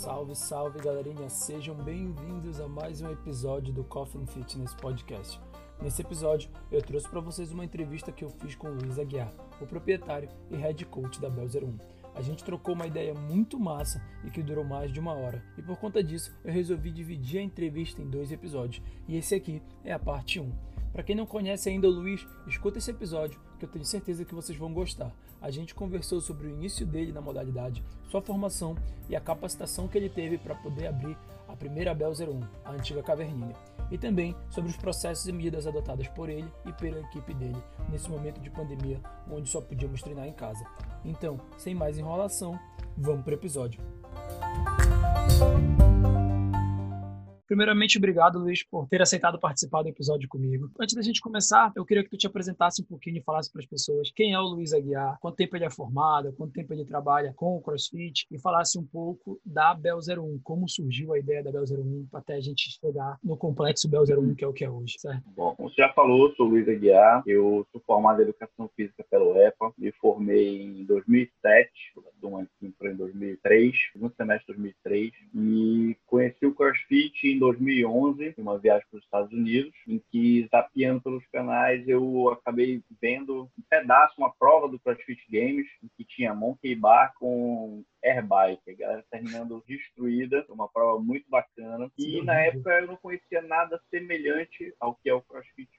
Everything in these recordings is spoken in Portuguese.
Salve, salve galerinha, sejam bem-vindos a mais um episódio do Coffin Fitness Podcast. Nesse episódio, eu trouxe para vocês uma entrevista que eu fiz com o Luiz Aguiar, o proprietário e head coach da Bel 01. A gente trocou uma ideia muito massa e que durou mais de uma hora, e por conta disso eu resolvi dividir a entrevista em dois episódios, e esse aqui é a parte 1. Para quem não conhece ainda o Luiz, escuta esse episódio que eu tenho certeza que vocês vão gostar. A gente conversou sobre o início dele na modalidade, sua formação e a capacitação que ele teve para poder abrir a primeira Bel 01, a antiga Caverninha. E também sobre os processos e medidas adotadas por ele e pela equipe dele nesse momento de pandemia onde só podíamos treinar em casa. Então, sem mais enrolação, vamos para o episódio. Primeiramente, obrigado, Luiz, por ter aceitado participar do episódio comigo. Antes da gente começar, eu queria que tu te apresentasse um pouquinho e falasse para as pessoas quem é o Luiz Aguiar, quanto tempo ele é formado, quanto tempo ele trabalha com o CrossFit e falasse um pouco da Bel 01, como surgiu a ideia da Bel 01 até a gente chegar no complexo Bel 01, que é o que é hoje, certo? Bom, você já falou, sou Luiz Aguiar, eu sou formado em Educação Física pelo EPA, me formei em 2007, do ano que em 2003, no semestre de 2003, e conheci o CrossFit em 2011, em uma viagem para os Estados Unidos, em que, zapeando pelos canais, eu acabei vendo um pedaço, uma prova do CrossFit Games, em que tinha Monkey Bar com Airbike, a galera terminando destruída, uma prova muito bacana. E na época eu não conhecia nada semelhante ao que é o CrossFit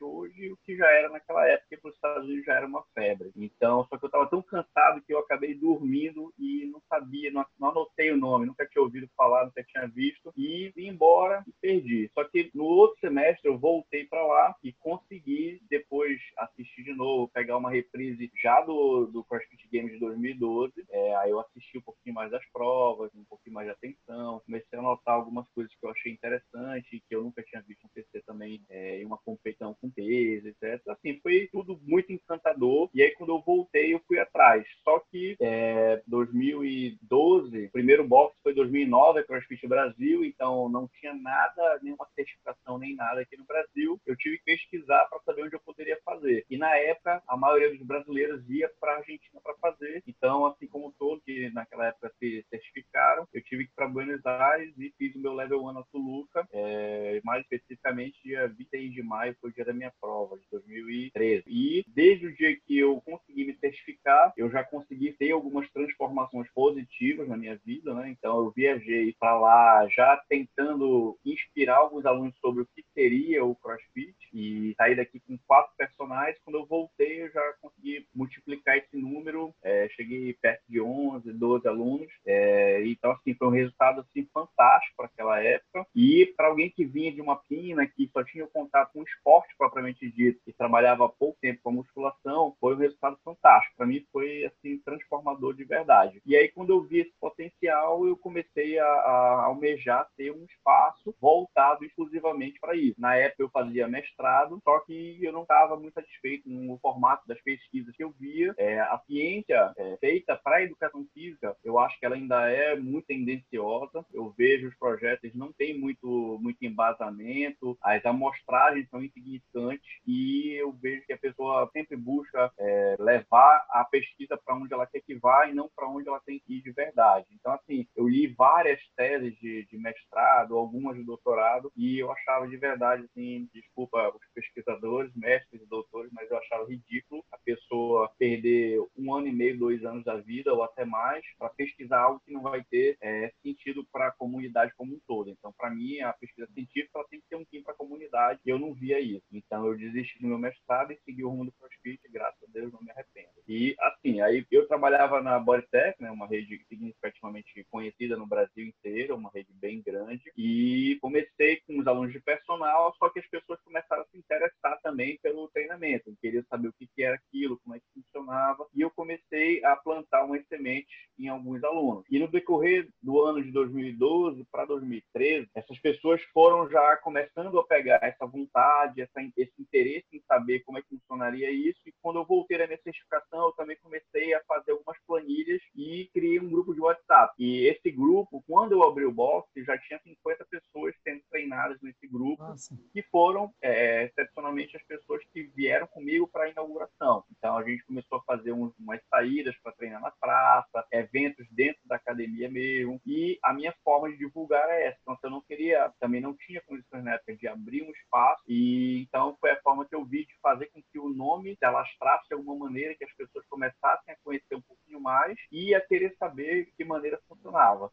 hoje, o que já era naquela época, para os Estados Unidos já era uma febre. Então, só que eu estava tão cansado que eu acabei dormindo e não sabia, não, não anotei o nome, nunca tinha ouvido falar, nunca tinha visto, e vim embora e perdi. Só que no outro semestre eu voltei para lá e consegui depois assistir de novo, pegar uma reprise já do, do CrossFit Games de 2012. É, aí eu assisti um pouquinho mais das provas, um pouquinho mais de atenção, comecei a notar algumas coisas que eu achei interessante, que eu nunca tinha visto acontecer também é, em uma competição com peso, etc. Assim, foi tudo muito encantador. E aí quando eu voltei, eu fui atrás. Só que é, 2012, o primeiro box foi 2009, a CrossFit Brasil, então não tinha nada, nenhuma certificação nem nada aqui no Brasil. Eu tive que pesquisar para saber onde eu poderia fazer. E na época, a maioria dos brasileiros ia para a Argentina para fazer. Então, assim como todos que naquela época se certificaram, eu tive que ir para Buenos Aires e fiz o meu Level 1 na Toluca. É, mais especificamente, dia 26 de maio foi o dia da minha prova, de 2013. E desde o dia que eu consegui me certificar, eu já consegui ter algumas transformações positivas na minha vida, né? Então, eu viajei para lá já tentando inspirar alguns alunos sobre o que seria o CrossFit e saí daqui com quatro personagens. Quando eu voltei, eu já consegui multiplicar esse número, é, cheguei perto de 11, 12 alunos. É, então, assim, foi um resultado assim, fantástico para aquela época. E para alguém que vinha de uma pina, que só tinha contato com o esporte propriamente dito, e trabalhava há pouco tempo com a musculação, foi um resultado fantástico. Para mim, foi assim transformador de verdade. E aí, quando eu vi esse potencial, eu comecei a, a almejar ter um espaço voltado exclusivamente para isso. Na época, eu fazia mestrado, só que eu não estava muito satisfeito no formato das pesquisas que eu via. É, a ciência é, feita para a educação física, eu acho que ela ainda é muito tendenciosa. Eu vejo os projetos não tem muito, muito embasamento, as amostragens são insignificantes e eu vejo que a pessoa sempre busca é, levar a pesquisa para onde ela quer que vá e não para onde ela tem que ir de verdade. Então, assim, eu li várias teses de, de mestrado, algumas de doutorado, e eu achava de verdade, assim, desculpa os pesquisadores, mestres e doutores, mas eu achava ridículo a pessoa perder um ano e meio, dois anos da vida ou até mais para pesquisar algo que não vai ter é, sentido para a comunidade como um todo. Então, para mim, a pesquisa científica tem que ter um fim para a comunidade e eu não via isso. Então, eu desisti do meu mestrado e segui o rumo do CrossFit, graças a Deus não me arrependo. E, assim, aí eu trabalhava na Bodytech, né, uma rede significativamente conhecida no Brasil inteiro, uma rede bem grande, e comecei com os alunos de personal, só que as pessoas começaram a se interessar também pelo treinamento, queriam saber o que era aquilo, como é que funcionava, e eu comecei a plantar umas sementes em alguns alunos. E no decorrer do ano de 2012 para 2013, essas pessoas foram já começando a pegar essa vontade, esse interesse em saber como é que funcionaria isso, e quando eu voltei na minha certificação, eu também comecei a fazer algumas planilhas e criei um grupo de WhatsApp. E esse grupo, quando eu abri o box, já tinha 50 pessoas sendo treinadas nesse grupo, Nossa. que foram, é, excepcionalmente, as pessoas que vieram comigo para a inauguração. Então, a gente começou a fazer umas saídas para treinar na praça, eventos dentro da academia ia mesmo. E a minha forma de divulgar é essa. Então, eu não queria, também não tinha condições na época de abrir um espaço. E então foi a forma que eu vi de fazer com que o nome se alastrasse de alguma maneira, que as pessoas começassem a conhecer um pouquinho mais e a querer saber de que maneira.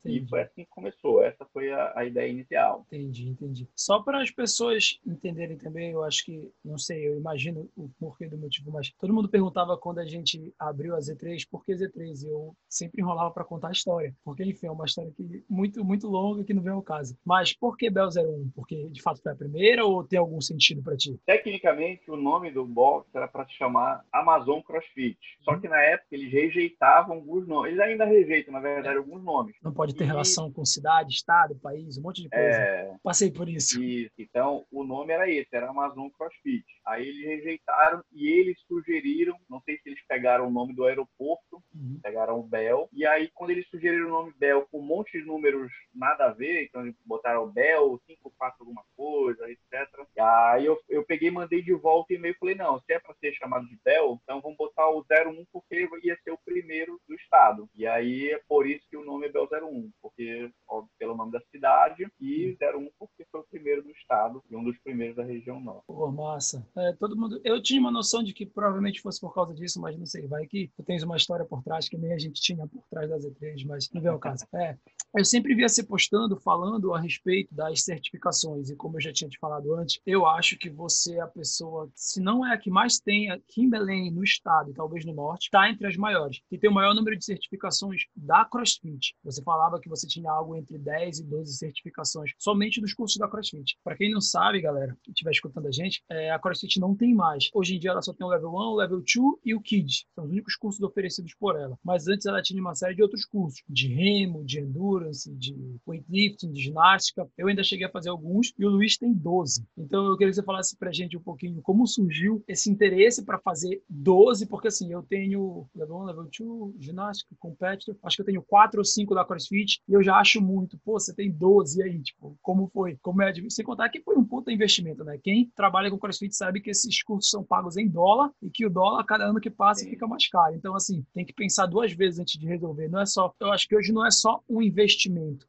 E foi assim que começou. Essa foi a, a ideia inicial. Entendi, entendi. Só para as pessoas entenderem também, eu acho que, não sei, eu imagino o porquê do motivo, mas todo mundo perguntava quando a gente abriu a Z3, por que Z3? Eu sempre enrolava para contar a história, porque, enfim, é uma história que, muito, muito longa que não vem ao caso. Mas por que Bel 01? Porque, de fato, foi a primeira ou tem algum sentido para ti? Tecnicamente, o nome do box era para se chamar Amazon CrossFit. Só uhum. que na época eles rejeitavam alguns nomes. Eles ainda rejeitam, na verdade, é. alguns nomes. Não pode ter e... relação com cidade, estado, país, um monte de coisa. É... Passei por isso. isso. Então, o nome era esse, era Amazon CrossFit. Aí eles rejeitaram e eles sugeriram, não sei se eles pegaram o nome do aeroporto, uhum. pegaram o Bell, e aí quando eles sugeriram o nome Bell com um monte de números nada a ver, então eles botaram o Bell, 54 alguma coisa, etc. E aí eu, eu peguei mandei de volta e e-mail e falei, não, se é para ser chamado de Bell, então vamos botar o 01 porque ia ser o primeiro do estado. E aí é por isso que o nome é Bell 01, porque óbvio, pelo nome da cidade e 01 porque foi o primeiro do estado e um dos primeiros da região norte. Pô, massa. É, todo mundo, eu tinha uma noção de que provavelmente fosse por causa disso, mas não sei, vai que tu tens uma história por trás que nem a gente tinha por trás das E3, mas não vem ao caso. É, eu sempre via você postando, falando a respeito das certificações e como eu já tinha te falado antes, eu acho que você é a pessoa, se não é a que mais tem aqui em Belém, no estado e talvez no norte, está entre as maiores, que tem o maior número de certificações da CrossFit. Você falava que você tinha algo entre 10 e 12 certificações somente dos cursos da CrossFit. Para quem não sabe, galera, que estiver escutando a gente, é, a CrossFit não tem mais. Hoje em dia ela só tem o Level 1, o Level 2 e o Kids. São os únicos cursos oferecidos por ela. Mas antes ela tinha uma série de outros cursos, de remo, de endurance, de weightlifting, de ginástica. Eu ainda cheguei a fazer alguns e o Luiz tem 12. Então eu queria que você falasse pra gente um pouquinho como surgiu esse interesse para fazer 12, porque assim, eu tenho Level 1, Level 2, ginástica, competitor, acho que eu tenho 4 ou 5 da CrossFit e eu já acho muito. Pô, você tem 12 aí, tipo, como foi? Como é? Sem contar que foi um puta investimento, né? Quem trabalha com CrossFit sabe que esses cursos são pagos em dólar e que o dólar, cada ano que passa, Sim. fica mais caro. Então, assim, tem que pensar duas vezes antes de resolver. Não é só, eu acho que hoje não é só um investimento,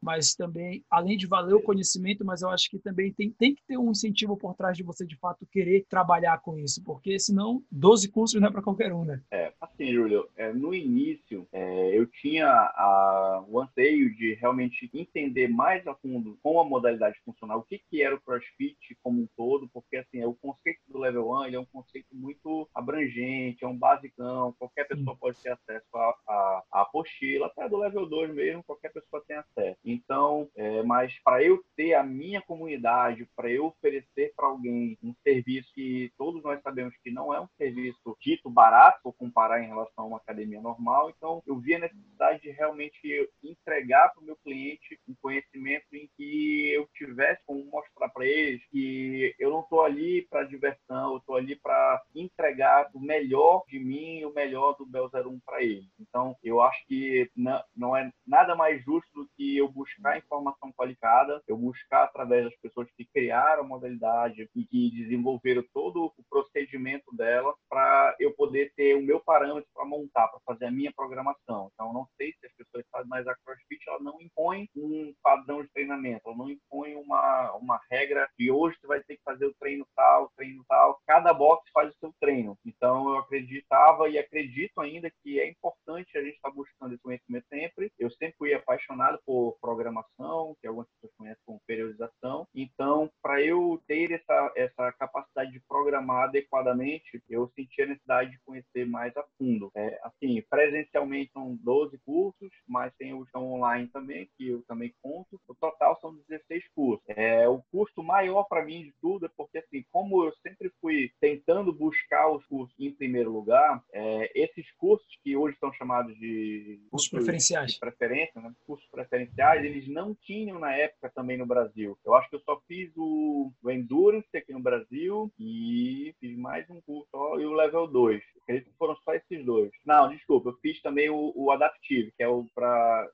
mas também, além de valer o conhecimento, mas eu acho que também tem, tem que ter um incentivo por trás de você, de fato, querer trabalhar com isso, porque senão 12 cursos não é para qualquer um, né? É, assim, Júlio, é, no início, é, eu tinha a, o anseio de realmente entender mais a fundo como a modalidade funcional, o que, que era o CrossFit como um todo, porque assim, é o conceito do Level 1 ele é um conceito muito abrangente, é um basicão, qualquer pessoa pode ter acesso à apostila, até do Level 2 mesmo, qualquer pessoa tem acesso. Então, é, mas para eu ter a minha comunidade, para eu oferecer para alguém um serviço que todos nós sabemos que não é um serviço dito barato, ou comparar em relação a uma academia normal, então eu vi a necessidade de realmente entregar para o meu cliente um conhecimento em que eu tivesse como mostrar para eles que eu não estou ali para diversão, eu estou ali para entregar o melhor de mim, o melhor do Bel 01 para eles. Então, eu acho que não, não é nada mais justo que eu buscar informação qualificada, eu buscar através das pessoas que criaram a modalidade e que desenvolveram todo o procedimento dela para eu poder ter o meu parâmetro para montar, para fazer a minha programação. Então, não sei se as pessoas fazem, mas a CrossFit ela não impõe um padrão de treinamento, ela não impõe uma, uma regra de hoje você vai ter que fazer o treino tal, treino tal. Cada box faz o seu treino. Então, eu acreditava e acredito ainda que é importante a gente estar tá buscando esse conhecimento sempre. Eu sempre fui apaixonado por programação, que algumas pessoas conhecem como periodização. Então, para eu ter essa, essa capacidade de programar adequadamente, eu senti a necessidade de conhecer mais a fundo. É, assim, presencialmente são 12 cursos, mas tem os online também, que eu também conto. O total são 16 cursos. É, o custo maior para mim de tudo é porque, assim, como eu sempre fui tentando buscar os cursos em primeiro lugar, é, esses cursos que hoje são chamados de cursos preferenciais, de preferência, né? cursos preferenciais, eles não tinham na época também no Brasil. Eu acho que eu só fiz o, o Endurance aqui no Brasil e fiz mais um curso só, e o Level 2. Acredito que foram só esses dois. Não, desculpa, eu fiz também o, o Adaptive, que é o para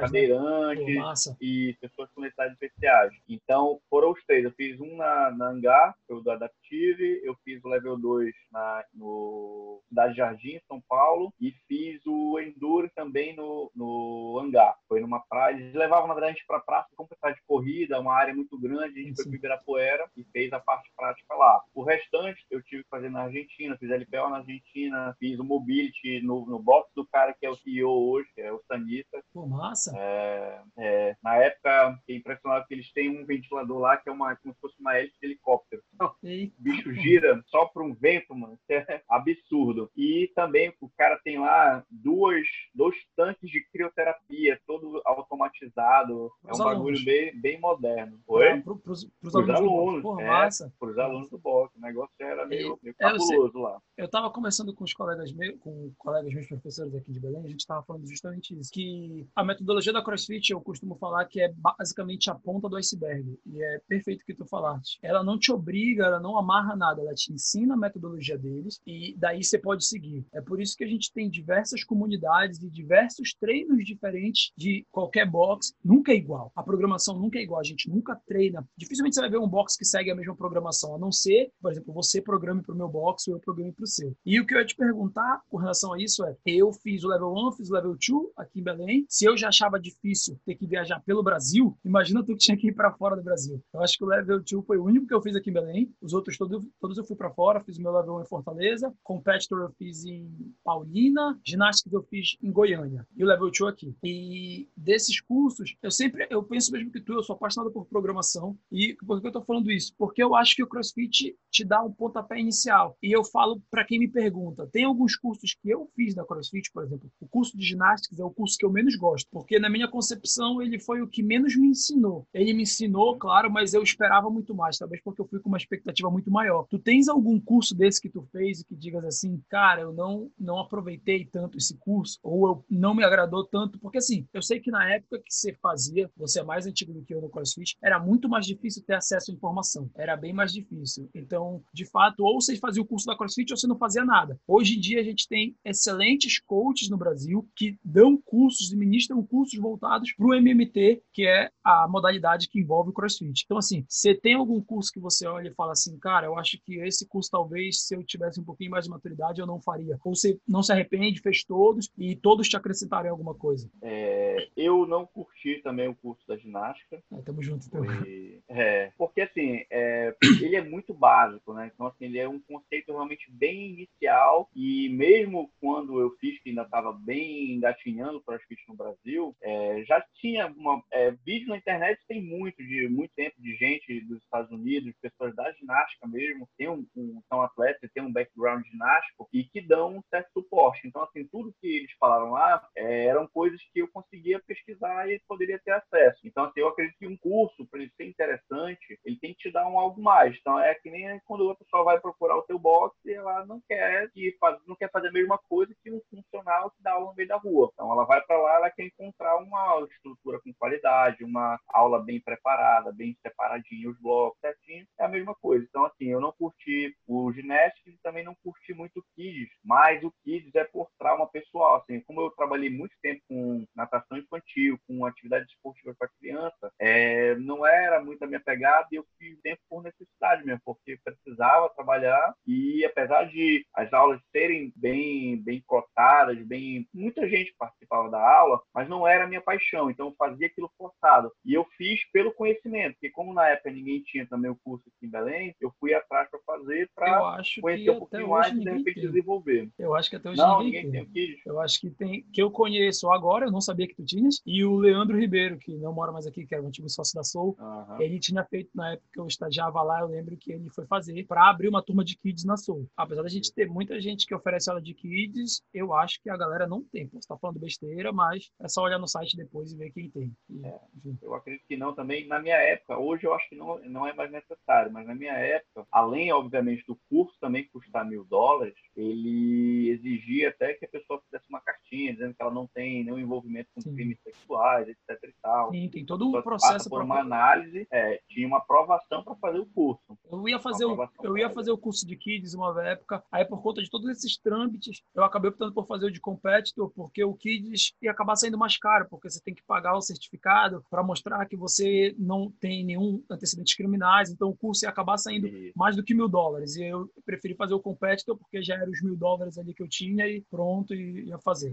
cadeirantes né? e pessoas com necessidades especiais. Então, foram os três. Eu fiz um na, na Hangar, foi o do Adaptive, eu fiz o Level 2 na, no Cidade Jardim, São Paulo, e fiz o Enduro também no, no hangar. Foi numa praia, eles levavam, na verdade, a gente pra praça completar de corrida, uma área muito grande, a gente Sim. foi para Ibirapuera e fez a parte prática lá. O restante eu tive que fazer na Argentina, fiz LPO na Argentina, fiz o Mobility no, no box do cara que é o CEO hoje, que é o Sanita. Pô, massa! É, é, na época, fiquei impressionado que eles têm um ventilador lá que é uma, como se fosse uma hélice de helicóptero. o bicho gira só para um vento, mano. É absurdo. E também o cara tem lá duas, dois tanques de crioterapia, todo automatizado. é um alunos. bagulho bem, bem moderno. Foi? É, para os alunos. alunos Porra, é, massa. Para os alunos do box. O negócio era meio, meio é, cabuloso lá. Eu estava conversando com os colegas meus, com colegas meus professores aqui de Belém, a gente estava falando justamente isso, que a metodologia da CrossFit, eu costumo falar que é basicamente a ponta do iceberg. E é perfeito que tu falaste. Ela não te obriga, ela não amarra nada, ela te ensina a metodologia deles e daí você pode seguir. É por isso que a gente tem diversas comunidades e diversos treinos diferentes de qualquer box. Nunca é igual. A programação nunca é igual. A gente nunca treina. Dificilmente você vai ver um box que segue a mesma programação, a não ser, por exemplo, você programe para o meu box ou eu programe para o seu. E o que eu ia te perguntar com relação a isso é: eu fiz o level 1, fiz o level 2 aqui em Belém. Se eu já achava difícil ter que viajar pelo Brasil, imagina tu que tinha que ir para fora do Brasil. Eu acho que o level 2 foi o único que eu fiz aqui em Belém. Os outros todos, todos eu fui para fora, fiz o meu level 1 em Fortaleza, competitor eu fiz em Paulina, ginástica eu fiz em Goiânia e o level 2 aqui. E desses cursos, eu sempre eu penso mesmo que tu, eu sou apaixonado por programação e por que eu tô falando isso? Porque eu acho que o CrossFit te dá um pontapé inicial. E eu falo para quem me pergunta, tem alguns cursos que eu fiz da CrossFit, por exemplo, o curso de ginástica é o curso que eu menos gosto, porque na minha concepção ele foi o que menos me ensinou. Ele me ensinou, claro, mas eu esperava muito mais, talvez porque eu fui com uma expectativa muito maior. Tu tens algum curso desse que tu fez e que digas assim, cara, eu não não aproveitei tanto esse curso ou eu não me agradou tanto, porque assim, eu sei que na época que você fazia, você é mais antigo do que eu no CrossFit, era muito mais difícil ter acesso à informação. Era bem mais difícil. Então, de fato, ou você fazia o curso da CrossFit ou você não fazia nada. Hoje em dia a gente tem excelentes coaches no Brasil que dão cursos e ministram cursos voltados para o MMT, que é a modalidade que envolve o CrossFit. Então, assim, você tem algum curso que você olha e fala assim, cara, eu acho que esse curso talvez, se eu tivesse um pouquinho mais de maturidade, eu não faria. Ou você não se arrepende, fez todos e todos te acrescentaram alguma coisa? É, eu não curti também o curso da ginástica. É, tamo junto. Então. Foi, é, porque, assim, é, ele é muito básico, né? Então, assim, ele é um conceito realmente bem inicial e mesmo quando eu fiz, que ainda estava bem engatinhando para as no Brasil, é, já tinha uma, é, vídeo na internet, tem muito, de muito tempo de gente dos Estados Unidos, pessoas da ginástica mesmo, tem um, um são atletas, tem um background ginástico e que dão um certo suporte. Então, assim, tudo que eles falaram lá é, eram coisas que eu conseguia pesquisar e poderia ter acesso. Então, assim, eu acredito que um curso, para ele ser interessante, ele tem que te dar um algo mais. Então, é que nem quando a pessoa vai procurar o teu box e ela não quer, que faz, não quer fazer a mesma coisa que um funcional que dá aula no meio da rua. Então, ela vai para lá, ela quer encontrar uma estrutura com qualidade, uma aula bem preparada, bem separadinha, os blocos certinho. É a mesma coisa. Então, assim, eu não curti o Ginestics e também não curti muito o Kids, mas o Kids é por trauma pessoal. Assim, como eu trabalhei muito tempo com natação infantil, com atividade esportiva para criança, é, não era muito a minha pegada e eu fiz tempo por necessidade mesmo, porque precisava trabalhar e apesar de as aulas serem bem bem cotadas, bem muita gente participava da aula, mas não era a minha paixão, então eu fazia aquilo forçado. E eu fiz pelo conhecimento, porque como na época ninguém tinha também o curso aqui em Belém, eu fui atrás fazer para conhecer um pouquinho mais e de repente tem. desenvolver. Eu acho que até hoje não, ninguém, ninguém tem. eu acho que tem, que eu conheço agora, eu não sabia que tu tinhas, e o Leandro Ribeiro, que não mora mais aqui, que era o antigo sócio da Soul, uhum. ele tinha feito na época que eu estagiava lá, eu lembro que ele foi fazer para abrir uma turma de kids na Soul. Apesar da gente ter muita gente que oferece aula de kids, eu acho que a galera não tem. Você está falando besteira, mas é só olhar no site depois e ver quem tem. E, é, eu acredito que não também. Na minha época, hoje eu acho que não, não é mais necessário, mas na minha época, além, obviamente, do curso também custar mil dólares, ele exigia até que a pessoa fizesse uma cartinha dizendo que ela não tem nenhum envolvimento com Sim. crimes sexuais, etc e tal. Sim, tem todo um processo por uma análise, é, tinha uma aprovação para fazer o curso. Eu ia fazer o, eu ia fazer o curso de kids uma época, aí por conta de todos esses trâmites, eu acabei optando por fazer o de competitor, porque o kids ia acabar saindo mais caro, porque você tem que pagar o certificado para mostrar que você não tem nenhum antecedentes criminais, então o curso ia acabar saindo mais do que mil dólares. E eu preferi fazer o competitor porque já era os mil dólares ali que eu tinha e pronto, e ia fazer.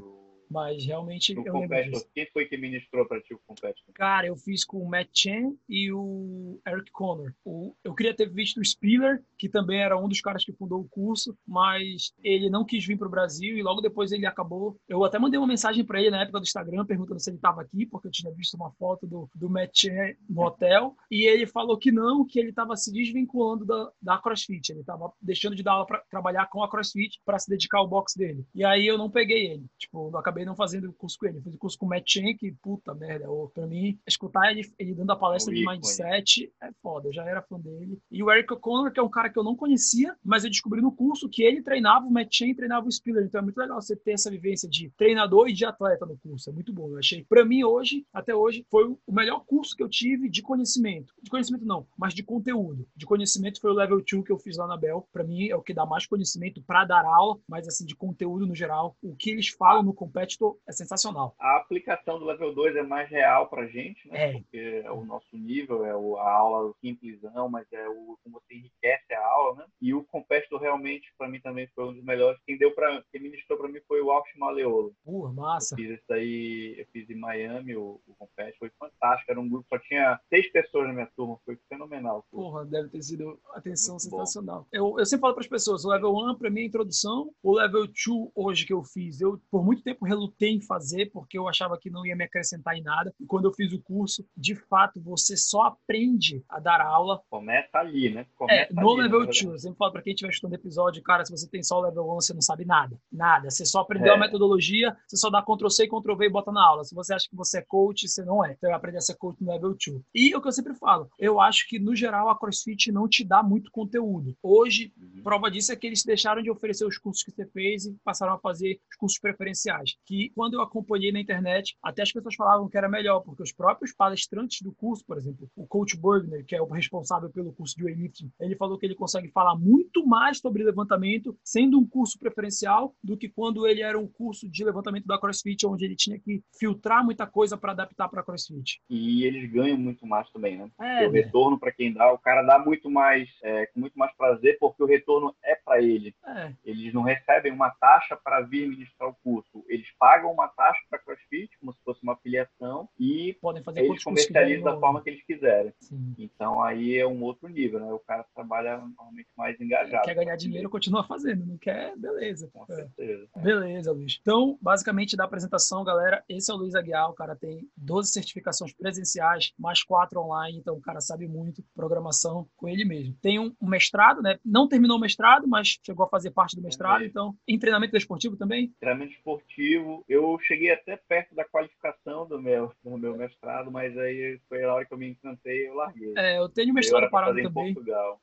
Mas realmente O disso. quem foi que ministrou para ti o competitor? Cara, eu fiz com o Matt Chen e o Eric Connor. O, eu queria ter visto o Spiller, que também era um dos caras que fundou o curso, mas ele não quis vir para o Brasil e logo depois ele acabou. Eu até mandei uma mensagem para ele na época do Instagram perguntando se ele estava aqui, porque eu tinha visto uma foto do, do Matt Chen no hotel, e ele falou que não, que ele estava se desvinculando da, da CrossFit. Ele estava deixando de dar aula para trabalhar com a CrossFit para se dedicar ao boxe dele. E aí eu não peguei ele. Tipo, eu acabei não fazendo o curso com ele. Eu fiz o curso com o Matt Chen, que puta merda. Eu, pra mim, escutar ele, ele dando a palestra de mindset é foda. Eu já era fã dele. E o Eric O'Connor, que é um cara que eu não conhecia, mas eu descobri no curso que ele treinava o Matt Chen e treinava o Spiller. Então é muito legal você ter essa vivência de treinador e de atleta no curso. É muito bom. Eu achei. Pra mim, hoje, até hoje, foi o melhor curso que eu tive de conhecimento. De conhecimento não, mas de conteúdo. De conhecimento foi o Level 2 que eu fiz lá na Bel. Pra mim, é o que dá mais conhecimento pra dar aula, mas assim, de conteúdo no geral. O que eles falam no Competitor é sensacional. A aplicação do level 2 é mais real pra gente, né? É. Porque é o nosso nível, é o- a aula simplesão, mas é o como você enriquece a aula, né? E o competitor realmente, pra mim, também foi um dos melhores. Quem deu para quem ministrou pra mim foi o Alf Maleolo. Pua, massa. Eu fiz isso aí, eu fiz em Miami, o, o Compete, foi fantástico. Era um grupo, só tinha seis pessoas na minha turma, foi fenomenal. Porra, deve ter sido atenção Muito bom. sensacional. Eu, eu sempre falo para as pessoas, o level 1 para mim é a introdução, o level 2 hoje que eu fiz, eu por muito tempo relutei em fazer porque eu achava que não ia me acrescentar em nada. E quando eu fiz o curso, de fato, você só aprende a dar aula Começa ali, né? Começa é, no ali, level na 2. verdade. Eu sempre falo para quem estiver estudando episódio, cara, se você tem só o level 1, você não sabe nada. Nada. Você só aprendeu É. a metodologia, você só dá Ctrl C, Ctrl V e bota na aula. Se você acha que você é coach, você não é. Então, vai aprender a ser coach no level 2. E o que eu sempre falo, eu acho que, no geral, a CrossFit não te dá muito conteúdo. Hoje, Uhum. prova disso é que eles deixaram de oferecer os cursos que você fez e passaram a fazer os cursos preferenciais. Que, quando eu acompanhei na internet, até as pessoas falavam que era melhor, porque os próprios palestrantes do curso, por exemplo, o Coach Bergner, que é o responsável pelo curso de weightlifting, ele falou que ele consegue falar muito mais sobre levantamento sendo um curso preferencial do que quando ele era um curso de levantamento da CrossFit, onde ele tinha que filtrar muita coisa para adaptar para CrossFit. E eles ganham muito mais também, né? É, o retorno para quem dá, o cara dá muito mais, é, com muito mais prazer, porque o retorno é para ele. é, Eles não recebem uma taxa para vir ministrar o curso. Eles pagam uma taxa para CrossFit, como se fosse uma filiação, e podem fazer eles comercializam da no- forma que eles quiserem. Sim. Então aí é um outro nível, né? O cara trabalha normalmente mais engajado. Quer ganhar dinheiro, continua fazendo. Não quer, beleza. Com É. certeza. Beleza, Luiz. Então, basicamente, da apresentação, galera, esse é o Luiz Aguiar. O cara tem 12 certificações presenciais, mais quatro online, então o cara sabe muito programação com ele mesmo. Tem um, mestrado, né? Não terminou o mestrado, mas chegou a fazer parte do mestrado. Também. Então, em treinamento desportivo também? Treinamento esportivo, eu cheguei até perto da qualificação do meu, do meu mestrado, mas aí foi a hora que eu me encantei e eu larguei. É, eu tenho Eu mestrado pra parado também.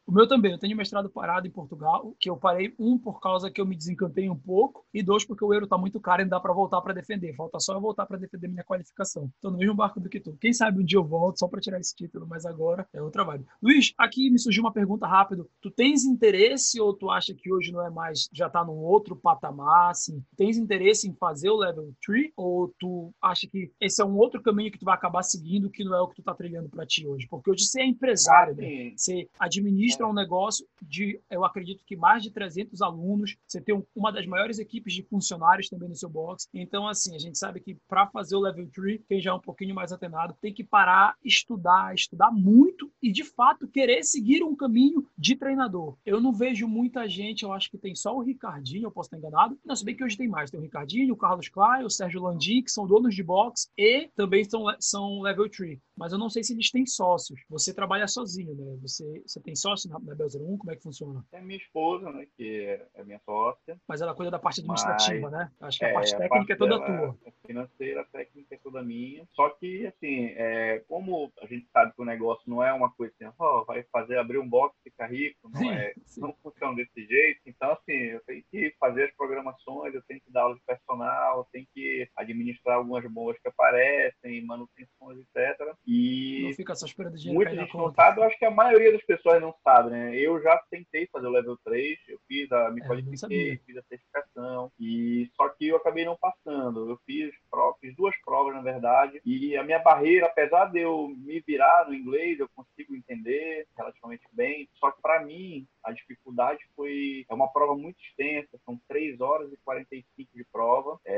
O meu também, eu tenho mestrado parado em Portugal, que eu parei, um, por causa que eu me desencantei um pouco, e dois, porque o euro tá muito caro e não dá para voltar para defender. Falta só eu voltar para defender minha qualificação. Tô no mesmo barco do que tu. Quem sabe um dia eu volto só para tirar esse título, mas agora é o trabalho. Luiz, aqui me surgiu uma pergunta rápido. Tu tens interesse ou tu acha que hoje não é mais, já tá num outro patamar, assim? Tens interesse em fazer o level 3 ou tu acha que esse é um outro caminho que tu vai acabar seguindo que não é o que tu tá trilhando para ti hoje? Porque hoje você é empresário, né? Assim, Você administra É. um negócio de, eu acredito que mais de 300 alunos. Você tem um- uma das maiores equipes de funcionários também no seu box. Então, assim, a gente sabe que para fazer o level 3, quem já é um pouquinho mais atenado, tem que parar, estudar, estudar muito e, de fato, querer seguir um caminho de treinador. Eu não vejo muita gente, eu acho que tem só o Ricardinho, eu posso estar enganado. Não, se bem que hoje tem mais. Tem o Ricardinho, o Carlos Clay, o Sérgio Landim, que são donos de box e também são, são level 3. Mas eu não sei se eles têm sócios. Você trabalha sozinho, né? Você, você tem sócio na, na Bel 01? Como é que funciona? é minha esposa, né, que é minha sócia. Mas ela cuida da parte administrativa, né? Acho que a É, parte a técnica parte é toda dela tua. é Financeira, a técnica é toda minha. Só que, assim, é, como a gente sabe que o negócio não é uma coisa assim, ó, vai fazer, abrir um box e ficar rico, não é, não funciona desse jeito. Então, assim, eu tenho que fazer as programações, eu tenho que dar aula de personal, eu tenho que administrar algumas bombas que aparecem, manutenções, etc. Não E fica só esperando dinheiro muita gente não sabe, eu acho que a maioria das pessoas não sabe, né? Eu já tentei fazer o level 3, eu fiz a, me É, não qualifiquei, fiz a certificação, e só que eu acabei não passando. Eu fiz, fiz duas provas, na verdade, e a minha barreira, apesar de eu me virar no inglês, eu consigo entender relativamente bem, só que para mim a dificuldade foi é uma prova muito extensa, são três 3 horas e 45 de prova. É,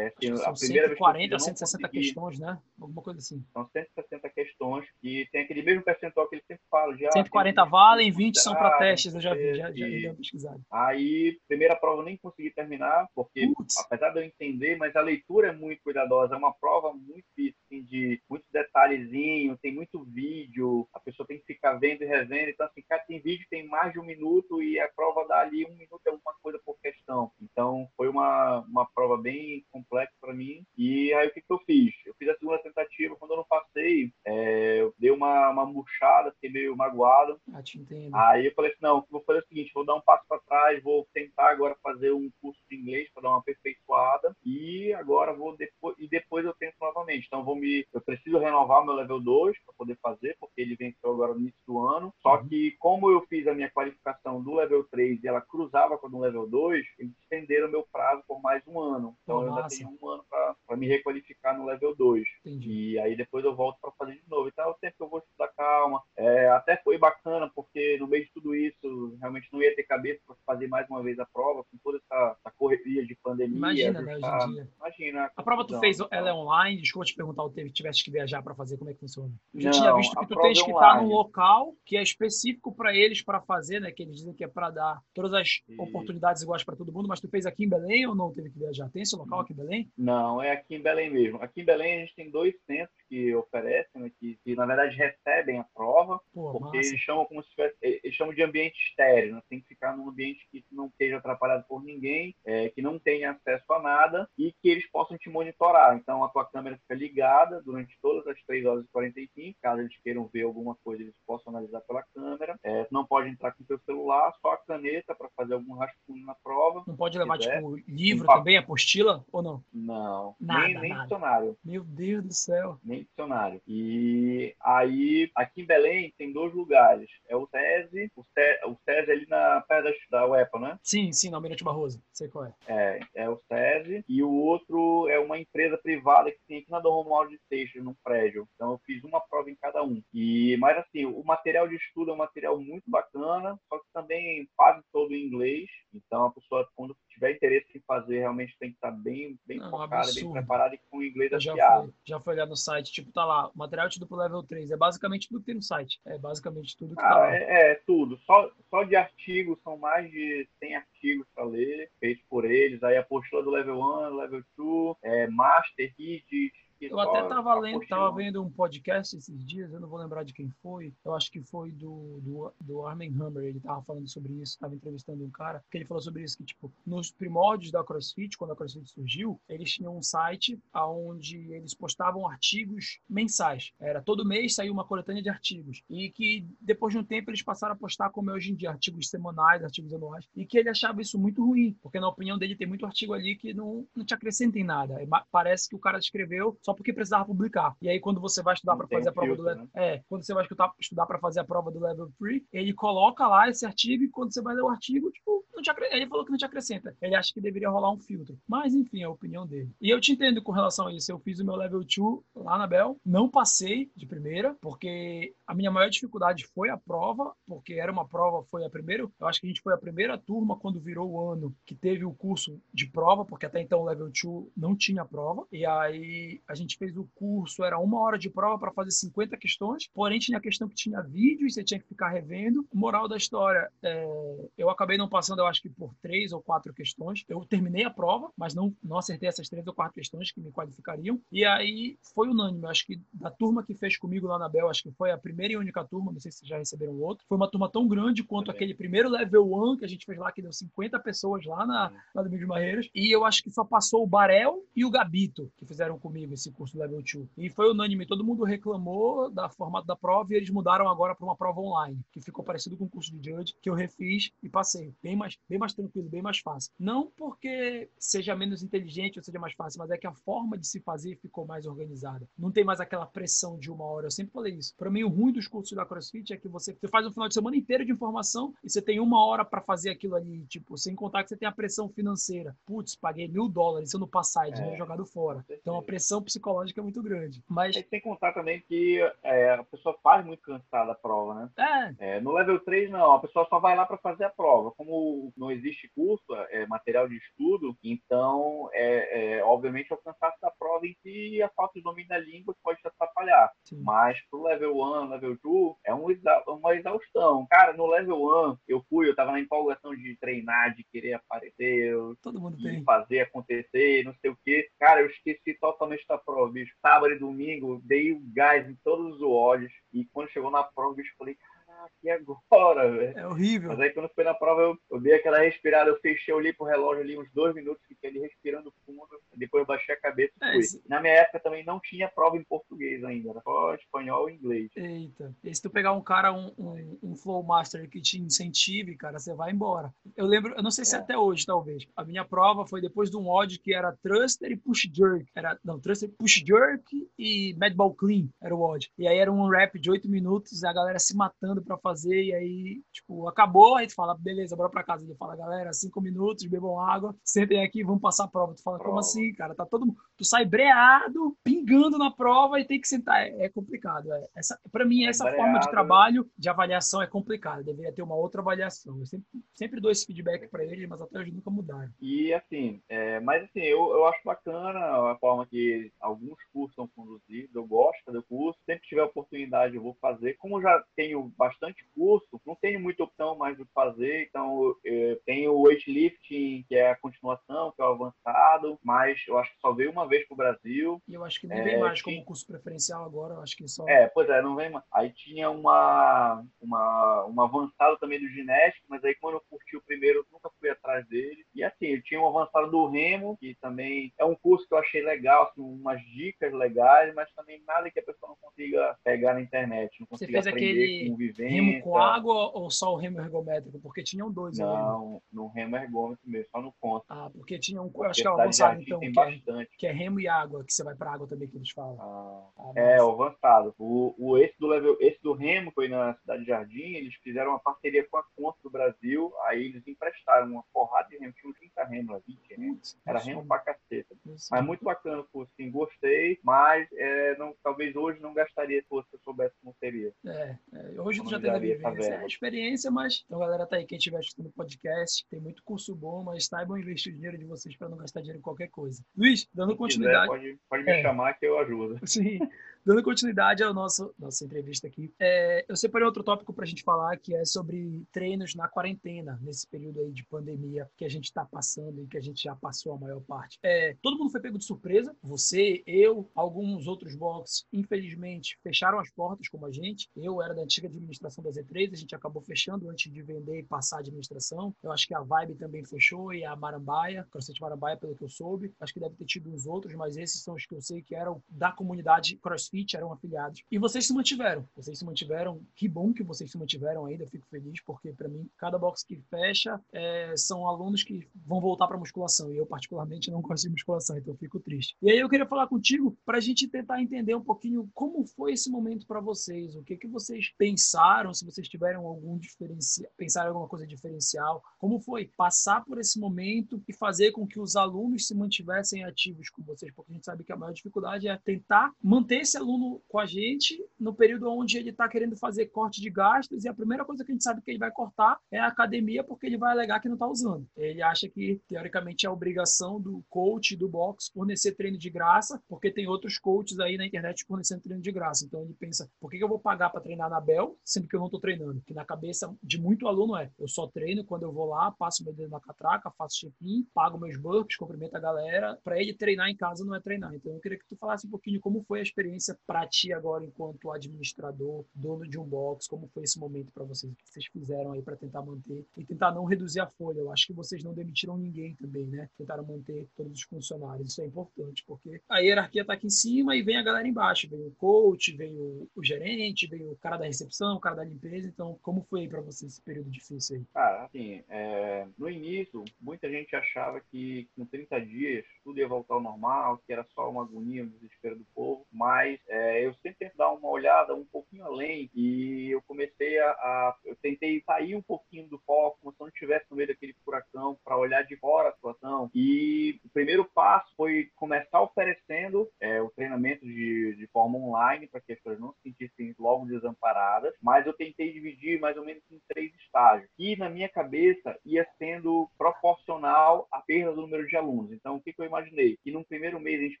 a primeira 140 a 160 consegui... questões, né? Alguma coisa assim. São 160 questões que tem aquele mesmo percentual que ele sempre fala. Já 140 valem, 20 são para testes, eu já vi, já, já vi pesquisado. Aí, primeira prova eu nem consegui terminar, porque Putz. apesar de eu entender, mas a leitura é muito cuidadosa, é uma prova muito assim, de muitos detalhezinhos, tem muito vídeo, a pessoa tem que ficar vendo e revendo, então assim, cara, tem vídeo tem mais de um minuto e a prova dá ali um minuto é alguma coisa por questão. Então, foi uma, uma prova bem complexa para mim. E aí, o que, que eu fiz? Fiz a segunda tentativa, quando eu não passei, é, eu dei uma, uma murchada, fiquei meio magoado. Ah, te entendo. Aí eu falei assim, não, vou fazer o seguinte, vou dar um passo para trás, vou tentar agora fazer um curso de inglês para dar uma aperfeiçoada e agora vou depois e depois eu tento novamente. Então vou me eu preciso renovar meu level 2 para poder fazer, porque ele venceu agora no início do ano. Só uhum. que como eu fiz a minha qualificação do level 3 e ela cruzava com a do level 2, eles estenderam meu prazo por mais um ano. Então eu ainda tenho um ano para me requalificar no level 2. Entendi. E aí depois eu volto para fazer de novo. Então é o tempo que eu vou estudar calma. É, até foi bacana, porque no meio de tudo isso, realmente não ia ter cabeça para fazer mais uma vez a prova, com toda essa, essa correria de pandemia. Imagina, né, hoje em dia. Imagina. A prova tu fez, ela é online? Desculpa te perguntar, ou tivesse que viajar para fazer, como é que funciona? Eu já tinha visto que tu tens é que estar num local que é específico para eles para fazer, né? Que eles dizem que é para dar todas as e... oportunidades iguais para todo mundo, mas tu fez aqui em Belém ou não teve que viajar? Tem esse local aqui em Belém? Não, é aqui em Belém mesmo. Aqui em Belém a gente tem dois centros que oferecem, né, que, que, na verdade recebem a prova, Pô, porque massa. eles chamam como se tivesse, eles chamam de ambiente estéreo, né? tem que ficar num ambiente que não esteja atrapalhado por ninguém, é, que não tenha acesso a nada e que eles possam te monitorar. Então a tua câmera fica ligada durante todas as 3 horas e 45, caso eles queiram ver alguma coisa, eles possam analisar pela câmera. É, não pode entrar com o teu celular, só a caneta para fazer algum rascunho na prova. Não pode levar, quiser. tipo, livro também, apostila ou não? Não, nada, nem, nem nada. dicionário. Meu Deus do céu. Nem dicionário. E aí, aqui em Belém, tem dois lugares. É o SESI, o SESI, o SESI ali na perto da, da UEPA, né? Sim, sim, na Almirante Barroso. Sei qual é. É, é o SESI. E o outro é uma empresa privada que tem aqui na Dom Romualdo de Seixas, num prédio. Então, eu fiz uma prova em cada um. E, mas, assim, o material de estudo é um material muito bacana, só que também quase todo em inglês. Então, a pessoa, quando tiver interesse em fazer, realmente tem que estar bem, bem Não, focada, bem preparada e com o inglês já afiado. Foi, já foi olhar no site, tipo, tá lá, material de duplo level 3. É basicamente tudo que tem no site. É basicamente tudo que ah, tá lá. É, é, tudo. Só, só de artigos, são mais de 100 artigos para ler, feitos por eles. Aí a postura do level 1, level 2, é, master, hits, eu até estava lendo, tava vendo um podcast esses dias, eu não vou lembrar de quem foi. Eu acho que foi do, do, do Armin Hammer, ele estava falando sobre isso, estava entrevistando um cara, que ele falou sobre isso, que tipo, nos primórdios da CrossFit, quando a CrossFit surgiu, eles tinham um site onde eles postavam artigos mensais. Era todo mês saía uma coletânea de artigos. E que depois de um tempo eles passaram a postar como é hoje em dia, artigos semanais, artigos anuais. E que ele achava isso muito ruim, porque na opinião dele tem muito artigo ali que não, não te acrescenta em nada. Parece que o cara escreveu só porque precisava publicar. E aí, quando você vai estudar para fazer a prova filtro, do level. Né? É, quando você vai estudar para fazer a prova do level 3, ele coloca lá esse artigo e quando você vai ler o artigo, tipo, não te ele falou que não te acrescenta. Ele acha que deveria rolar um filtro. Mas, enfim, é a opinião dele. E eu te entendo com relação a isso. Eu fiz o meu level 2 lá na Bel, não passei de primeira, porque a minha maior dificuldade foi a prova, porque era uma prova, foi a primeira. Eu acho que a gente foi a primeira turma quando virou o ano que teve o curso de prova, porque até então o level 2 não tinha prova. E aí a gente fez o curso, era uma hora de prova para fazer 50 questões, porém tinha a questão que tinha vídeo e você tinha que ficar revendo. Moral da história, é, eu acabei não passando, eu acho que por três ou quatro questões. Eu terminei a prova, mas não, não acertei essas três ou quatro questões que me qualificariam. E aí foi unânime. Eu acho que da turma que fez comigo lá na Bel, acho que foi a primeira e única turma, não sei se já receberam outro. Foi uma turma tão grande quanto aquele primeiro level 1 que a gente fez lá, que deu 50 pessoas lá na, na Domingo de Barreiras. E eu acho que só passou o Barel e o Gabito, que fizeram comigo esse curso level 2. E foi unânime, todo mundo reclamou da formato da prova e eles mudaram agora para uma prova online, que ficou parecido com o curso de Judge, que eu refiz e passei. Bem mais, bem mais tranquilo, bem mais fácil. Não porque seja menos inteligente ou seja mais fácil, mas é que a forma de se fazer ficou mais organizada. Não tem mais aquela pressão de uma hora. Eu sempre falei isso. Para mim, o ruim dos cursos da CrossFit é que você, você faz um final de semana inteiro de informação e você tem uma hora para fazer aquilo ali, tipo, sem contar que você tem a pressão financeira. Putz, paguei mil dólares se eu não passar, é dinheiro é. jogado fora. Então a pressão psicológica muito grande. Mas. tem que contar também que é, a pessoa faz muito cansada a prova, né? É. é. No level 3, não, a pessoa só vai lá para fazer a prova. Como não existe curso, é material de estudo, então, é, é obviamente, o cansaço da prova em si a falta de domínio da língua pode te atrapalhar. Sim. Mas pro level 1, level 2, é uma exaustão. Cara, no level 1, eu fui, eu tava na empolgação de treinar, de querer aparecer, Todo mundo de tem. fazer acontecer, não sei o quê. Cara, eu esqueci totalmente da prova, bicho. Sábado e domingo, dei o gás em todos os olhos. E quando chegou na prova, bicho, falei, aqui agora, velho. É horrível. Mas aí quando foi na prova, eu, eu dei aquela respirada, eu fechei, eu olhei pro relógio ali uns dois minutos, fiquei ali respirando fundo, depois eu baixei a cabeça e é, fui. Esse... Na minha época também não tinha prova em português ainda, era só espanhol e inglês. Eita. E se tu pegar um cara, um, um, um Flow Master que te incentive, cara, você vai embora. Eu lembro, eu não sei se é. até hoje, talvez. A minha prova foi depois de um odd que era Thruster e Push Jerk. Era, não, Thruster, Push Jerk e Madball Clean era o odd. E aí era um rap de oito minutos, a galera se matando pra fazer, e aí, tipo, acabou, aí tu fala, beleza, bora pra casa. Ele fala, galera, cinco minutos, bebam água, sentem aqui, vamos passar a prova. Tu fala, prova. como assim, cara? Tá todo mundo. Tu sai breado, pingando na prova e tem que sentar. É, é complicado. É. Essa, pra mim, essa breado. forma de trabalho, de avaliação, é complicada. Deveria ter uma outra avaliação. Eu sempre, sempre dou esse feedback para eles, mas até hoje nunca mudaram. E assim, é, mas assim, eu, eu acho bacana a forma que alguns cursos são conduzidos. Eu gosto do curso. Sempre que tiver oportunidade, eu vou fazer. Como já tenho bastante curso, não tenho muita opção mais do que fazer. Então, eu tenho o weightlifting, que é a continuação, que é o avançado, mas eu acho que só veio uma vez para o Brasil. E eu acho que é, vem mais como curso preferencial agora, eu acho que só. É, pois é, não vem mais. Aí tinha uma, uma, uma avançado também do ginéstico, mas aí quando eu curti o primeiro, eu nunca fui atrás dele. E assim, eu tinha um avançado do Remo, que também é um curso que eu achei legal, assim, umas dicas legais, mas também nada que a pessoa não consiga pegar na internet, não consiga Você fez aquele. Remo com água ou só o remo ergométrico? Porque tinham dois. Não, no remo ergômetro mesmo, só no ponto. Ah, porque tinha um, eu acho que é o avançado, então, que é, que é, remo e água, que você vai para água também que eles falam. Ah, ah, é, o avançado. O, o, esse do level, esse do remo foi na cidade de Jardim, eles fizeram uma parceria com a Conta do Brasil, aí eles emprestaram uma porrada de remo, tinha uns 30 remos, 20 remos. Era remo pra caceta. Isso. Mas muito bacana, pô, assim, gostei, mas é, não, talvez hoje não gastaria se eu soubesse como seria. É, é hoje tu já teve a vivência, é a experiência, mas então galera tá aí, quem estiver assistindo o podcast, tem muito curso bom, mas saibam investir o dinheiro de vocês para não gastar dinheiro em qualquer coisa. Luiz, dando Se continuidade. Quiser, pode, pode me é. chamar que eu ajudo. Sim. Dando continuidade à nossa, nossa entrevista aqui, é, eu separei outro tópico para a gente falar, que é sobre treinos na quarentena, nesse período aí de pandemia que a gente está passando e que a gente já passou a maior parte. É, todo mundo foi pego de surpresa, você, eu, alguns outros boxes, infelizmente, fecharam as portas como a gente. Eu era da antiga administração da Z3, a gente acabou fechando antes de vender e passar a administração. Eu acho que a Vibe também fechou e a Marambaia, CrossFit Marambaia, pelo que eu soube. Acho que deve ter tido uns outros, mas esses são os que eu sei que eram da comunidade CrossFit eram afiliados. E vocês se mantiveram. Vocês se mantiveram. Que bom que vocês se mantiveram ainda. Fico feliz, porque para mim, cada box que fecha é, são alunos que vão voltar para musculação. E eu, particularmente, não gosto de musculação, então fico triste. E aí eu queria falar contigo para a gente tentar entender um pouquinho como foi esse momento para vocês. O que, que vocês pensaram, se vocês tiveram algum diferencial, pensaram alguma coisa diferencial. Como foi passar por esse momento e fazer com que os alunos se mantivessem ativos com vocês? Porque a gente sabe que a maior dificuldade é tentar manter esse aluno aluno com a gente no período onde ele está querendo fazer corte de gastos e a primeira coisa que a gente sabe que ele vai cortar é a academia porque ele vai alegar que não está usando. Ele acha que, teoricamente, é obrigação do coach do box fornecer treino de graça porque tem outros coaches aí na internet fornecendo treino de graça. Então ele pensa, por que eu vou pagar para treinar na Bel, sendo que eu não estou treinando? Que na cabeça de muito aluno é, eu só treino quando eu vou lá, passo meu dedo na catraca, faço check-in, pago meus burpees, cumprimento a galera. Para ele treinar em casa não é treinar. Então eu queria que tu falasse um pouquinho como foi a experiência para ti agora, enquanto administrador, dono de um box, como foi esse momento para vocês? O que vocês fizeram aí para tentar manter e tentar não reduzir a folha? Eu acho que vocês não demitiram ninguém também, né? Tentaram manter todos os funcionários. Isso é importante, porque a hierarquia está aqui em cima e vem a galera embaixo. Vem o coach, vem o, o gerente, vem o cara da recepção, o cara da limpeza. Então, como foi para vocês esse período difícil aí? Cara, assim, é... no início, muita gente achava que com 30 dias tudo ia voltar ao normal, que era só uma agonia, um desespero do povo, mas é, eu sempre tento dar uma olhada um pouquinho além e eu comecei a, a eu tentei sair um pouquinho do foco, como se eu não estivesse no meio daquele furacão, para olhar de fora a situação. E o primeiro passo foi começar oferecendo é, o treinamento de, de forma online para que as pessoas não se sentissem logo desamparadas, mas eu tentei dividir mais ou menos em três estágios. E na minha cabeça ia sendo proporcional à perda do número de alunos. Então, o que, que eu imaginei? Que num primeiro mês a gente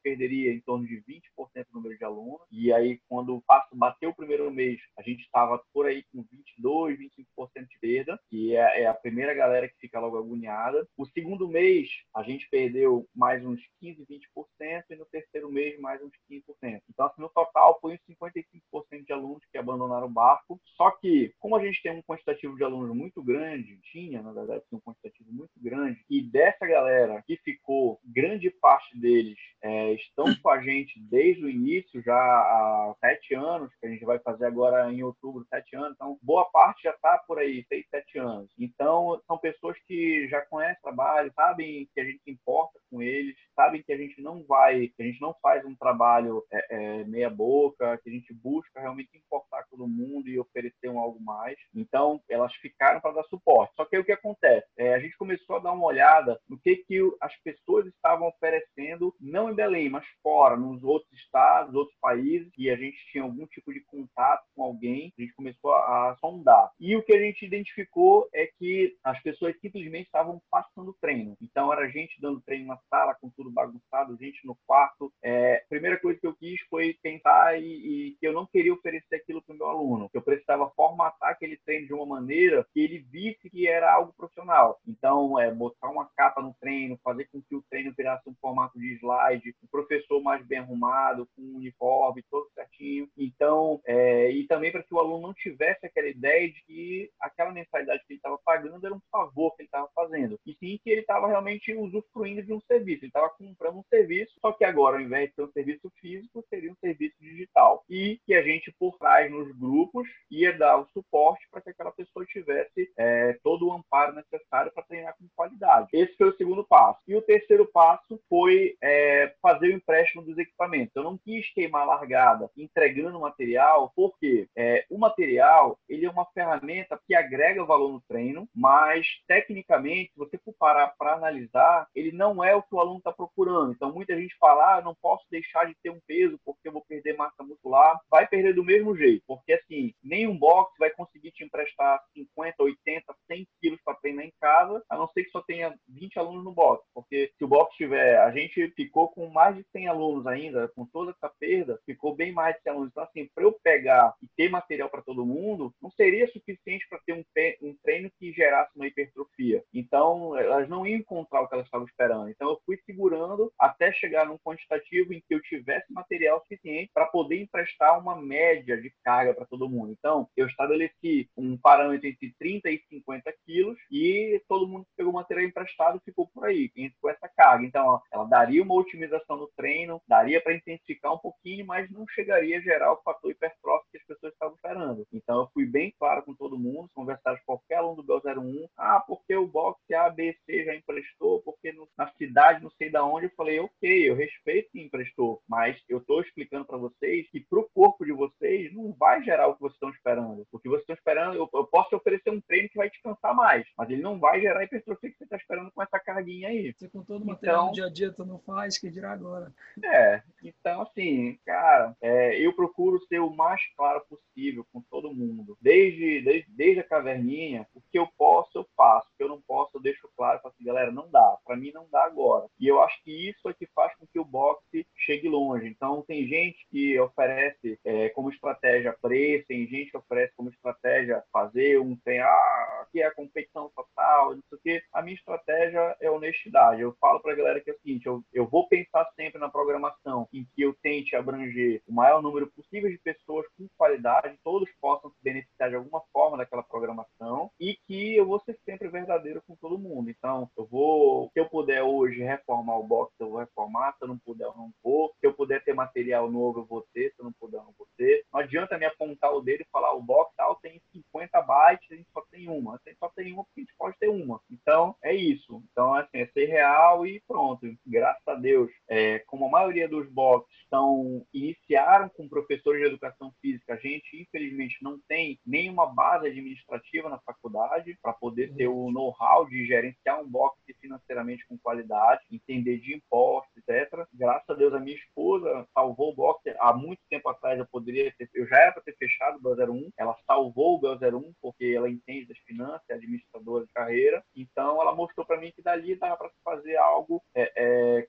perderia em torno de 20% do número de alunos, e aí quando bateu o primeiro mês, a gente estava por aí com 22, 25% de perda, que é, é a primeira galera que fica logo agoniada. O segundo mês, a gente perdeu mais uns 15, 20%, e no terceiro mês, mais uns 15%. Então, assim, no total, foi uns 55% de alunos que abandonaram o barco. Só que, como a gente tem um quantitativo de alunos muito grande, tinha, na verdade, um quantitativo muito grande, e dessa galera que ficou, grande parte deles é, estão com a gente desde o início, já há sete anos, que a gente vai fazer agora em outubro, sete anos. Então, boa parte já está por aí, seis, sete anos. Então, são pessoas que já conhecem o trabalho, sabem que a gente importa com eles, sabem que a gente não vai, que a gente não faz um trabalho é, é, meia boca, que a gente busca realmente importar todo mundo e oferecer um algo mais. Então, elas ficaram para dar suporte. Só que aí o que acontece? É, a gente começou a dar uma olhada no que, que as pessoas estavam oferecendo, não em Belém, mas fora, nos outros estados, outros países, e a gente tinha algum tipo de contato com alguém, a gente começou a, a sondar. E o que a gente identificou é que as pessoas simplesmente estavam passando treino. Então, era gente dando treino na sala, com tudo bagunçado, gente no quarto. É, a primeira coisa que eu quis foi tentar e, e que eu não queria oferecer aquilo para o meu aluno, eu precisava formatar aquele treino de uma maneira que ele visse que era algo profissional. Então, é botar uma capa no treino, fazer com que o treino virasse um formato de slide, o professor mais bem arrumado, com um uniforme todo certinho. Então, é, e também para que o aluno não tivesse aquela ideia de que aquela mensalidade que ele estava pagando era um favor que ele estava fazendo, e sim que ele estava realmente usufruindo de um serviço, ele estava comprando um serviço, só que agora, ao invés de ser um serviço físico, seria um serviço digital. E que a gente, por trás, nos grupos, ia dar o suporte para que aquela pessoa tivesse é, todo o amparo necessário para treinar com qualidade. Esse foi o segundo passo. E o terceiro passo foi é, fazer o empréstimo dos equipamentos. Eu não quis queimar largada entregando material, porque é, o material ele é uma ferramenta que agrega valor no treino, mas tecnicamente, se você for parar para analisar, ele não é o que o aluno está procurando. Então, muita gente fala, ah, não posso deixar de ter um peso porque eu vou perder massa muscular. Vai perder do mesmo jeito, porque assim, nenhum box vai conseguir te emprestar 50, 80, 100 quilos para treinar em casa, a não ser que só tenha 20 alunos no box. Porque se o box tiver, a gente ficou com mais de 100 alunos ainda, com toda essa perda, ficou bem mais de 100 alunos. Então, assim, para eu pegar e ter material para todo mundo, não seria suficiente para ter um, um treino que gerasse uma hipertrofia. Então, elas não iam encontrar o que elas estavam esperando. Então, eu fui segurando até chegar num quantitativo em que eu tivesse material suficiente para poder emprestar uma média de carga para todo mundo. Então, eu estabeleci um parâmetro entre 30 e 50 quilos e todo mundo que pegou material emprestado ficou por aí, com essa carga. Então, ela daria uma otimização no treino, daria para intensificar um pouquinho, mas não chegaria a gerar o fator hipertrófico pessoas estavam esperando. Então, eu fui bem claro com todo mundo, conversaram com qualquer aluno do Bel 01, ah, porque o box A, B, C já emprestou, porque no, na cidade, não sei da onde, eu falei, ok, eu respeito que emprestou, mas eu estou explicando para vocês que para o corpo de vocês não vai gerar o que vocês estão esperando. O que vocês estão esperando, eu, eu posso te oferecer um treino que vai descansar mais, mas ele não vai gerar a hipertrofia que você está esperando com essa carguinha aí. Você com todo o material então, dia a dia, tu não faz, que dirá agora. É, então assim, cara, é, eu procuro ser o mais claro possível com todo mundo. Desde, desde, desde a caverninha, o que eu posso, eu faço. O que eu não posso, eu deixo claro, para assim, galera, não dá. Para mim não dá agora. E eu acho que isso é que faz com que o boxe chegue longe. Então, tem gente que oferece é, como estratégia preço, tem gente que oferece como estratégia fazer um tem ah, aqui é a competição total, não sei o quê. A minha estratégia é honestidade. Eu falo para a galera que é o seguinte, eu, eu vou pensar sempre na programação em que eu tente abranger o maior número possível de pessoas com qualidade, todos possam se beneficiar de alguma forma daquela programação e que eu vou ser sempre verdadeiro com todo mundo. Então, eu vou, se eu puder hoje reformar o box, eu vou reformar, se eu não puder, eu não vou. Se eu puder ter material novo, eu vou ter, se eu não puder, eu não vou ter. Não adianta me apontar o dele e falar, o box tal tem 50 bytes, a gente só tem uma. A gente só tem uma porque a gente pode ter uma. Então, é isso. Então, assim, é ser real e pronto. Graças a Deus, é, como a maioria dos box estão, iniciaram com professores de educação física, a gente, infelizmente, não tem nenhuma base administrativa na faculdade para poder ter o know-how de gerenciar um box financeiramente com qualidade, entender de impostos, etc. Graças a Deus, a minha esposa salvou o box. Há muito tempo atrás eu poderia ter, eu já era para ter fechado o Bel 01, ela salvou o Bel 01 porque ela entende das finanças, é administradora de carreira. Então, ela mostrou para mim que dali dava para fazer algo é, é,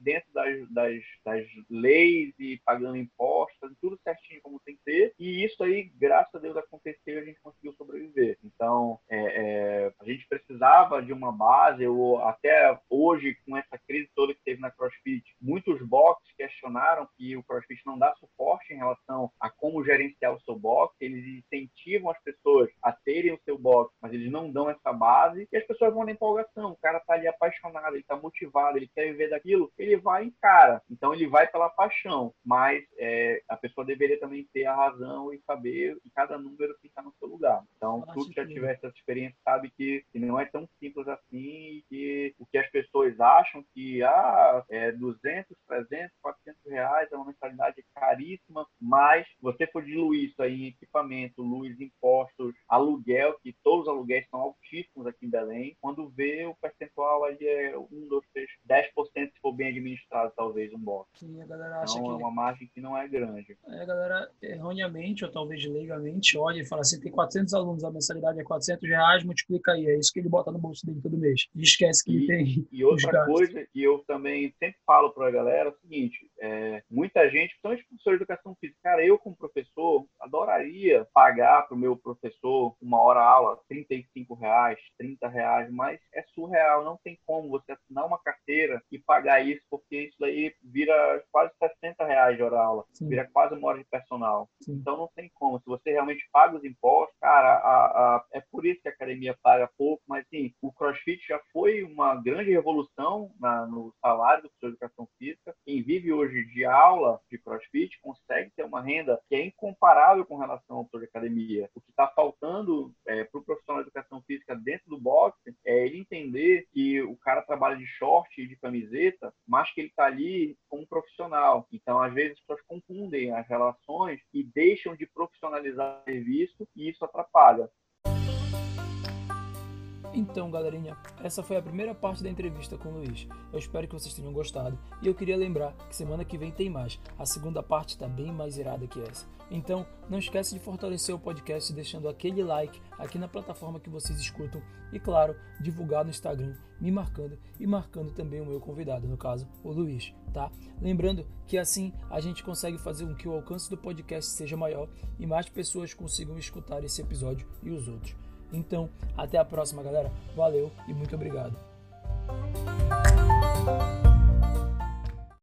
dentro das, das, das leis e pagando impostos, tudo certinho como tem que ser. E isso aí, graças a Deus, aconteceu e a gente conseguiu sobreviver. Então, é, é, a gente precisava de uma base, ou até hoje, com essa crise toda que teve na CrossFit, muitos boxes questionaram que o CrossFit não dá suporte em relação a como gerenciar o seu box, eles incentivam as pessoas a terem o seu box, mas eles não dão essa base, e as pessoas vão na empolgação, o cara tá ali apaixonado, ele tá motivado, ele quer viver daquilo, ele vai e cara. Então ele vai pela paixão, mas é, a pessoa deveria também ter a razão e saber que cada número fica no seu lugar. Então, tu que já tivesse essa experiência sabe que, que não é tão simples assim e que o que as pessoas acham que ah, é 200, 300, 400 reais é uma mensalidade caríssima, mas você for diluir isso aí em equipamento, luz, impostos, aluguel, que todos os aluguéis são altíssimos aqui em Belém, quando vê o percentual ali é 1, 2, 3, 10% se for bem administrado, talvez, um box. Sim, a galera acha então, que... é uma margem que não é grande. É, a galera, erroneamente, ou talvez legalmente, olha e fala assim, tem 400 alunos, a mensalidade é 400 reais, multiplica aí, é isso que ele bota no bolso dele todo mês. E esquece que e, tem E outra coisa que eu também sempre falo para a galera é o seguinte, é, muita gente, principalmente professor de educação física, cara, eu como professor, adoraria pagar para o meu professor uma hora aula 35 reais, 30 reais, mas é surreal, não tem como você assinar uma carteira e pagar isso, porque isso aí vira quase 60 reais de hora aula, Sim. vira quase uma hora de personal. Sim. Então não tem como. Se você realmente paga os impostos, cara, a, a, é por isso que a academia paga pouco, mas sim, o CrossFit já foi uma grande revolução na, no salário do professor de educação física. Quem vive hoje de aula de CrossFit consegue ter uma renda que é incomparável com relação ao professor de academia. O que está faltando é, para o profissional de educação física dentro do boxe é ele entender que o cara trabalha de short e de camiseta, mas que ele está ali como profissional. Então, às vezes, as pessoas confundem as relações e deixam de profissionalizar o serviço e isso atrapalha. Então, galerinha, essa foi a primeira parte da entrevista com o Luiz. Eu espero que vocês tenham gostado e eu queria lembrar que semana que vem tem mais. A segunda parte está bem mais irada que essa. Então, não esquece de fortalecer o podcast deixando aquele like aqui na plataforma que vocês escutam e, claro, divulgar no Instagram, me marcando e marcando também o meu convidado, no caso, o Luiz, tá? Lembrando que assim a gente consegue fazer com que o alcance do podcast seja maior e mais pessoas consigam escutar esse episódio e os outros. Então, até a próxima, galera. Valeu e muito obrigado.